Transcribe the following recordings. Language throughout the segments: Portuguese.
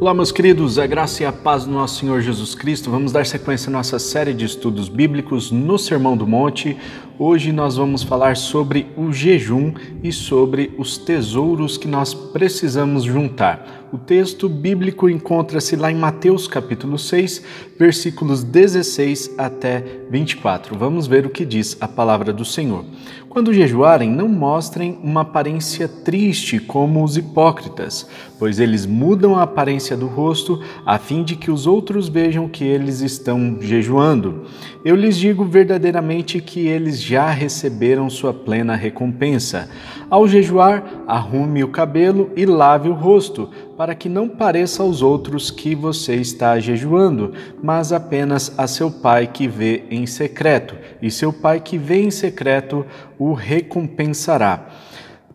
Olá, meus queridos, a graça e a paz do nosso Senhor Jesus Cristo. Vamos dar sequência à nossa série de estudos bíblicos no Sermão do Monte. Hoje nós vamos falar sobre o jejum e sobre os tesouros que nós precisamos juntar. O texto bíblico encontra-se lá em Mateus capítulo 6, versículos 16 até 24. Vamos ver o que diz a palavra do Senhor. Quando jejuarem, não mostrem uma aparência triste como os hipócritas, pois eles mudam a aparência do rosto a fim de que os outros vejam que eles estão jejuando. Eu lhes digo verdadeiramente que eles já receberam sua plena recompensa. Ao jejuar, arrume o cabelo e lave o rosto, para que não pareça aos outros que você está jejuando, mas apenas a seu pai que vê em secreto, e seu pai que vê em secreto o recompensará.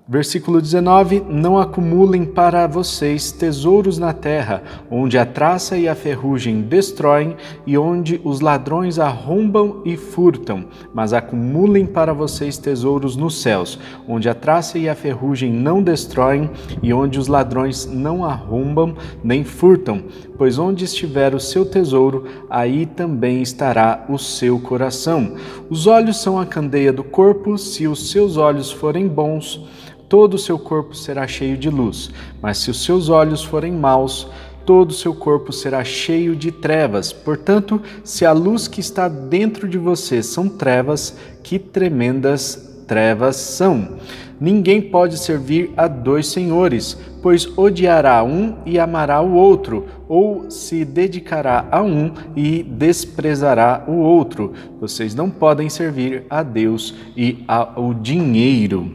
Versículo 19: Não acumulem para vocês tesouros na terra, onde a traça e a ferrugem destroem e onde os ladrões arrombam e furtam, mas acumulem para vocês tesouros nos céus, onde a traça e a ferrugem não destroem e onde os ladrões não arrombam nem furtam, pois onde estiver o seu tesouro, aí também estará o seu coração. Os olhos são a candeia do corpo, se os seus olhos forem bons, todo o seu corpo será cheio de luz, mas se os seus olhos forem maus, todo o seu corpo será cheio de trevas. Portanto, se a luz que está dentro de você são trevas, que tremendas trevas são. Ninguém pode servir a dois senhores, pois odiará um e amará o outro, ou se dedicará a um e desprezará o outro. Vocês não podem servir a Deus e ao dinheiro.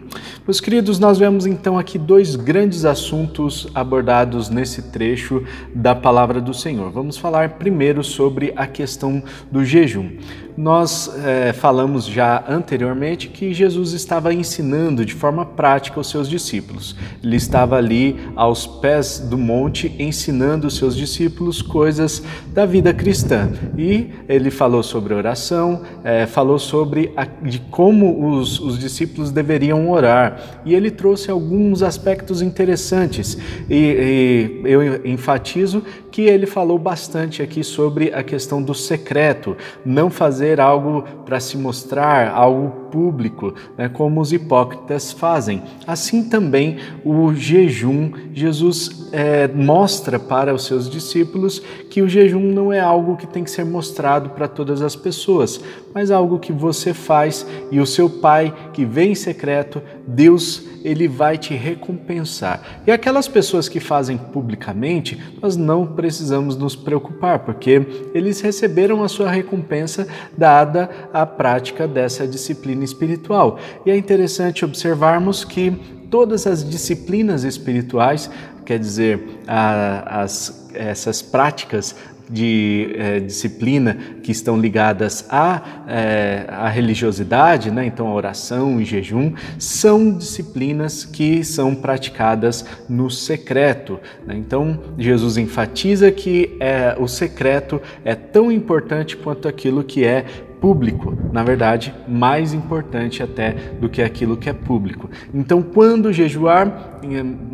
Meus queridos, nós vemos então aqui dois grandes assuntos abordados nesse trecho da palavra do Senhor. Vamos falar primeiro sobre a questão do jejum. Nós é, falamos já anteriormente que Jesus estava ensinando de forma prática os seus discípulos. Ele estava ali aos pés do monte ensinando os seus discípulos coisas da vida cristã. E ele falou sobre oração, é, falou sobre a, de como os, os discípulos deveriam orar. E ele trouxe alguns aspectos interessantes. E, e eu enfatizo que ele falou bastante aqui sobre a questão do secreto, não fazer algo para se mostrar, algo público, né, como os hipócritas fazem. Assim também o jejum, Jesus é, mostra para os seus discípulos que o jejum não é algo que tem que ser mostrado para todas as pessoas, mas algo que você faz e o seu Pai que vem em secreto, Deus, ele vai te recompensar. E aquelas pessoas que fazem publicamente, nós não precisamos nos preocupar, porque eles receberam a sua recompensa dada a prática dessa disciplina espiritual. E é interessante observarmos que todas as disciplinas espirituais, quer dizer, as, essas práticas de é, disciplina que estão ligadas à, é, à religiosidade, né? então a oração e jejum, são disciplinas que são praticadas no secreto. Né? Então Jesus enfatiza que é, o secreto é tão importante quanto aquilo que é público, na verdade, mais importante até do que aquilo que é público. Então, quando jejuar,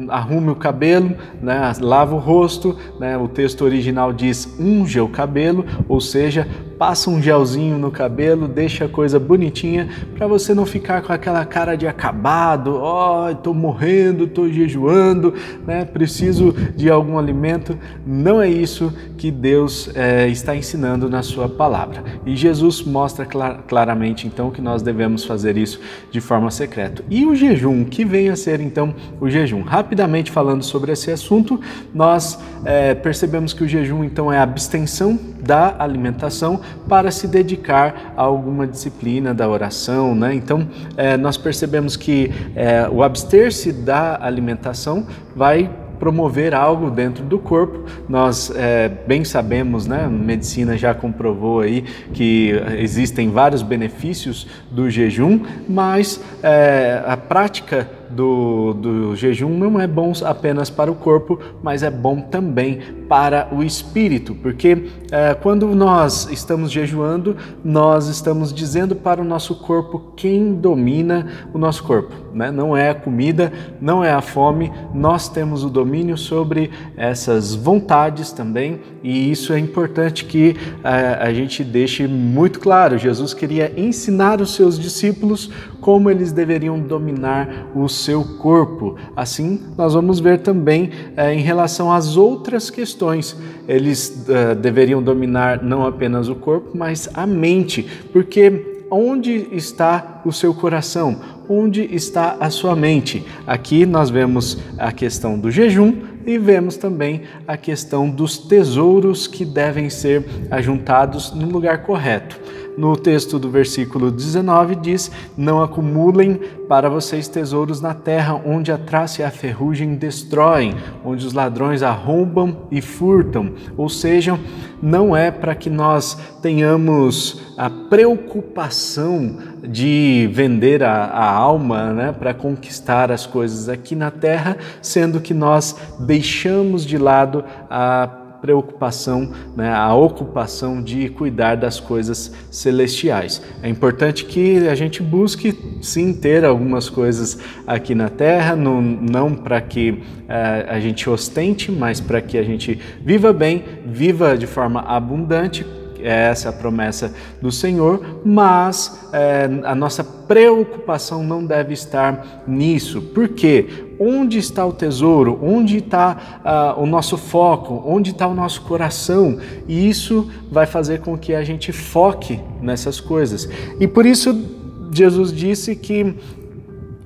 arrume o cabelo, né, lava o rosto, né, o texto original diz unge o cabelo, ou seja, passa um gelzinho no cabelo, deixa a coisa bonitinha para você não ficar com aquela cara de acabado, ó, oh, estou morrendo, estou jejuando, né, preciso de algum alimento. Não é isso que Deus é, está ensinando na sua palavra. E Jesus mostra clar, claramente então que nós devemos fazer isso de forma secreta. E o jejum, que vem a ser então o jejum? Rapidamente falando sobre esse assunto, nós é, percebemos que o jejum então é a abstenção da alimentação para se dedicar a alguma disciplina da oração, né? Então é, nós percebemos que é, o abster-se da alimentação vai promover algo dentro do corpo. Nós é, bem sabemos, né, a medicina já comprovou aí que existem vários benefícios do jejum, mas é, a prática do, do jejum não é bom apenas para o corpo, mas é bom também para o espírito, porque é, quando nós estamos jejuando, nós estamos dizendo para o nosso corpo quem domina o nosso corpo. Né? Não é a comida, não é a fome, nós temos o domínio sobre essas vontades também, e isso é importante que é, a gente deixe muito claro. Jesus queria ensinar os seus discípulos como eles deveriam dominar o seu corpo. Assim, nós vamos ver também é, em relação às outras questões. Eles uh, deveriam dominar não apenas o corpo, mas a mente, porque onde está o seu coração? Onde está a sua mente? Aqui nós vemos a questão do jejum e vemos também a questão dos tesouros que devem ser ajuntados no lugar correto. No texto do versículo 19 diz: Não acumulem para vocês tesouros na terra, onde a traça e a ferrugem destroem, onde os ladrões arrombam e furtam. Ou seja, não é para que nós tenhamos a preocupação de vender a, a alma né, para conquistar as coisas aqui na terra, sendo que nós deixamos de lado a preocupação, né, a ocupação de cuidar das coisas celestiais. É importante que a gente busque sim ter algumas coisas aqui na Terra, não, não para que uh, a gente ostente, mas para que a gente viva bem, viva de forma abundante essa é a promessa do Senhor, mas é, a nossa preocupação não deve estar nisso. Por quê? Onde está o tesouro? Onde está uh, o nosso foco? Onde está o nosso coração? E isso vai fazer com que a gente foque nessas coisas. E por isso Jesus disse que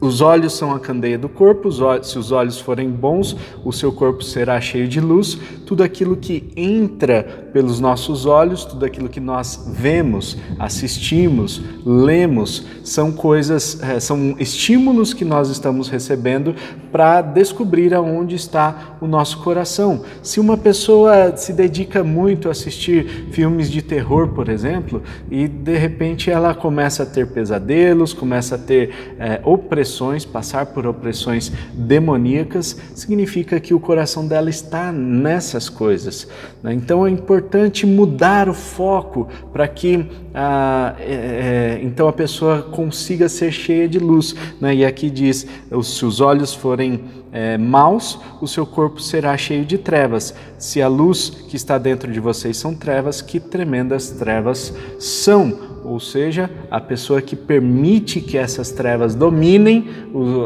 os olhos são a candeia do corpo, se os olhos forem bons, o seu corpo será cheio de luz. Tudo aquilo que entra pelos nossos olhos, tudo aquilo que nós vemos, assistimos, lemos, são coisas, eh, são estímulos que nós estamos recebendo para descobrir aonde está o nosso coração. Se uma pessoa se dedica muito a assistir filmes de terror, por exemplo, e de repente ela começa a ter pesadelos, começa a ter é, opressões, passar por opressões demoníacas, significa que o coração dela está nessas coisas. Né? Então é importante mudar o foco para que ah, é, é, então a pessoa consiga ser cheia de luz. Né? E aqui diz: se os olhos forem é, maus, o seu corpo será cheio de trevas. Se a luz que está dentro de vocês são trevas, que tremendas trevas são. Ou seja, a pessoa que permite que essas trevas dominem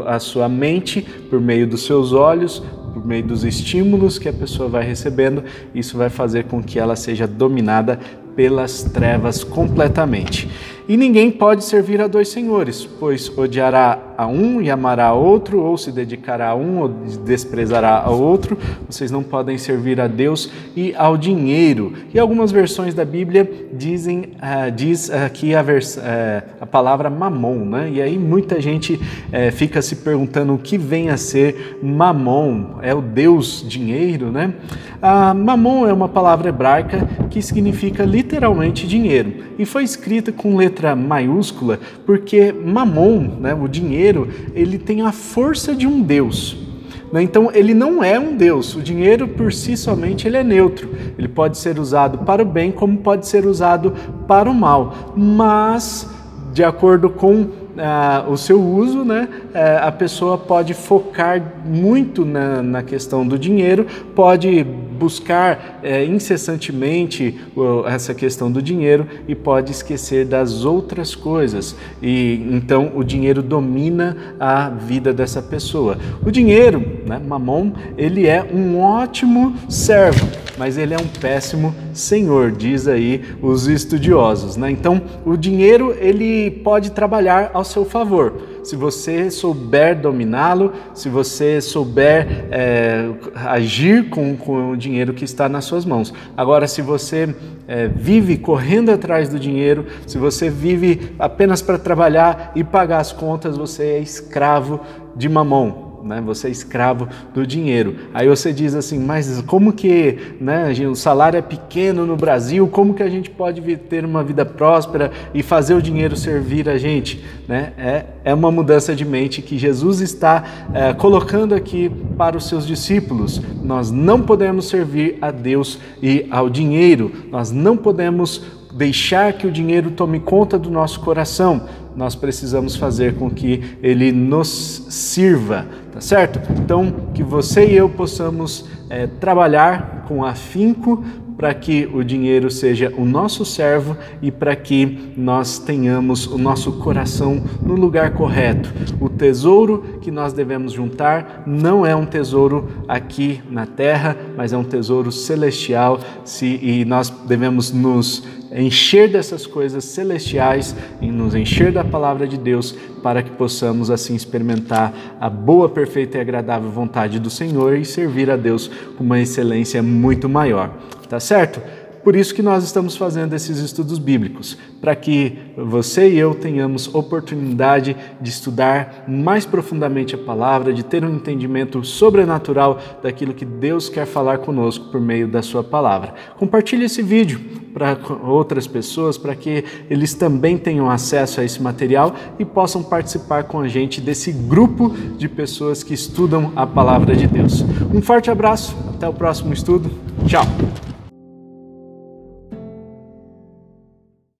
a sua mente por meio dos seus olhos, meio dos estímulos que a pessoa vai recebendo, isso vai fazer com que ela seja dominada pelas trevas completamente. E ninguém pode servir a dois senhores, pois odiará a um e amará a outro, ou se dedicará a um ou desprezará a outro. Vocês não podem servir a Deus e ao dinheiro. E algumas versões da Bíblia dizem uh, diz aqui a, vers, uh, a palavra mamon, né? E aí muita gente uh, fica se perguntando o que vem a ser mamon. É o Deus dinheiro, né? Uh, mamon é uma palavra hebraica que significa literalmente dinheiro e foi escrita com letra letra maiúscula, porque Mamon, né, o dinheiro, ele tem a força de um Deus. Né? Então ele não é um Deus. O dinheiro por si somente ele é neutro. Ele pode ser usado para o bem como pode ser usado para o mal. Mas de acordo com Uh, o seu uso, né, uh, a pessoa pode focar muito na, na, questão do dinheiro, pode buscar é, incessantemente essa questão do dinheiro e pode esquecer das outras coisas. E então o dinheiro domina a vida dessa pessoa. O dinheiro, né, mamon, ele é um ótimo servo, mas ele é um péssimo senhor, diz aí os estudiosos. Né? Então o dinheiro ele pode trabalhar ao seu favor se você souber dominá-lo, se você souber é, agir com, com o dinheiro que está nas suas mãos. Agora, se você é, vive correndo atrás do dinheiro, se você vive apenas para trabalhar e pagar as contas, você é escravo de mamão né? Você é escravo do dinheiro. Aí você diz assim, mas como que, né? O salário é pequeno no Brasil, como que a gente pode ter uma vida próspera e fazer o dinheiro servir a gente, né? É, é uma mudança de mente que Jesus está é, colocando aqui para os seus discípulos. Nós não podemos servir a Deus e ao dinheiro. Nós não podemos deixar que o dinheiro tome conta do nosso coração. Nós precisamos fazer com que ele nos sirva, tá certo? Então, que você e eu possamos é, trabalhar com afinco para que o dinheiro seja o nosso servo e para que nós tenhamos o nosso coração no lugar correto. O tesouro que nós devemos juntar não é um tesouro aqui na terra, mas é um tesouro celestial, se, e nós devemos nos encher dessas coisas celestiais e nos encher da palavra de Deus para que possamos assim experimentar a boa, perfeita e agradável vontade do Senhor e servir a Deus com uma excelência muito maior tá certo? Por isso que nós estamos fazendo esses estudos bíblicos, para que você e eu tenhamos oportunidade de estudar mais profundamente a palavra, de ter um entendimento sobrenatural daquilo que Deus quer falar conosco por meio da sua palavra. Compartilhe esse vídeo para outras pessoas, para que eles também tenham acesso a esse material e possam participar com a gente desse grupo de pessoas que estudam a palavra de Deus. Um forte abraço, até o próximo estudo. Tchau.